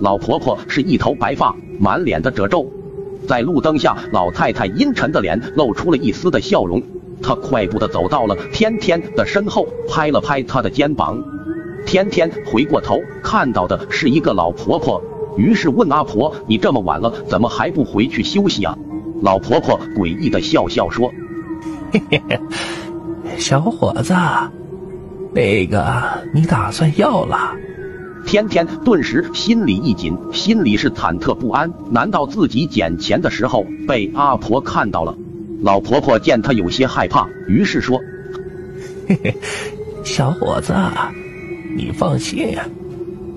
老婆婆是一头白发，满脸的褶皱，在路灯下，老太太阴沉的脸露出了一丝的笑容。她快步的走到了天天的身后，拍了拍他的肩膀。天天回过头，看到的是一个老婆婆，于是问阿婆：“你这么晚了，怎么还不回去休息啊？”老婆婆诡异的笑笑说：“嘿嘿嘿，小伙子，那个你打算要了？”天天顿时心里一紧，心里是忐忑不安。难道自己捡钱的时候被阿婆看到了？老婆婆见他有些害怕，于是说：“嘿嘿，小伙子，你放心，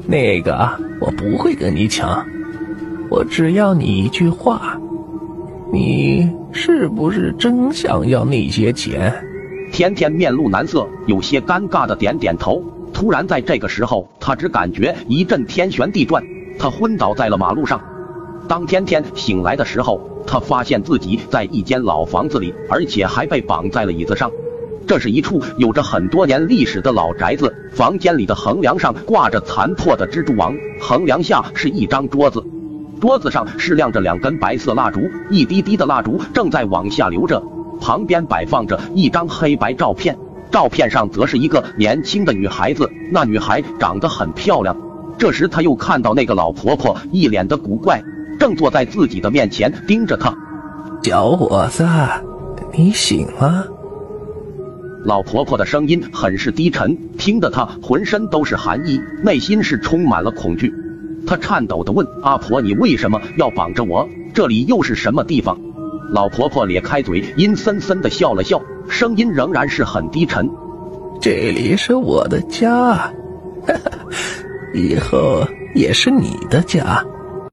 那个我不会跟你抢，我只要你一句话，你是不是真想要那些钱？”天天面露难色，有些尴尬的点点头。突然，在这个时候，他只感觉一阵天旋地转，他昏倒在了马路上。当天天醒来的时候，他发现自己在一间老房子里，而且还被绑在了椅子上。这是一处有着很多年历史的老宅子，房间里的横梁上挂着残破的蜘蛛网，横梁下是一张桌子，桌子上是亮着两根白色蜡烛，一滴滴的蜡烛正在往下流着。旁边摆放着一张黑白照片。照片上则是一个年轻的女孩子，那女孩长得很漂亮。这时他又看到那个老婆婆一脸的古怪，正坐在自己的面前盯着他。小伙子，你醒了。老婆婆的声音很是低沉，听得他浑身都是寒意，内心是充满了恐惧。他颤抖的问：“阿婆，你为什么要绑着我？这里又是什么地方？”老婆婆咧开嘴，阴森森的笑了笑。声音仍然是很低沉。这里是我的家，以后也是你的家。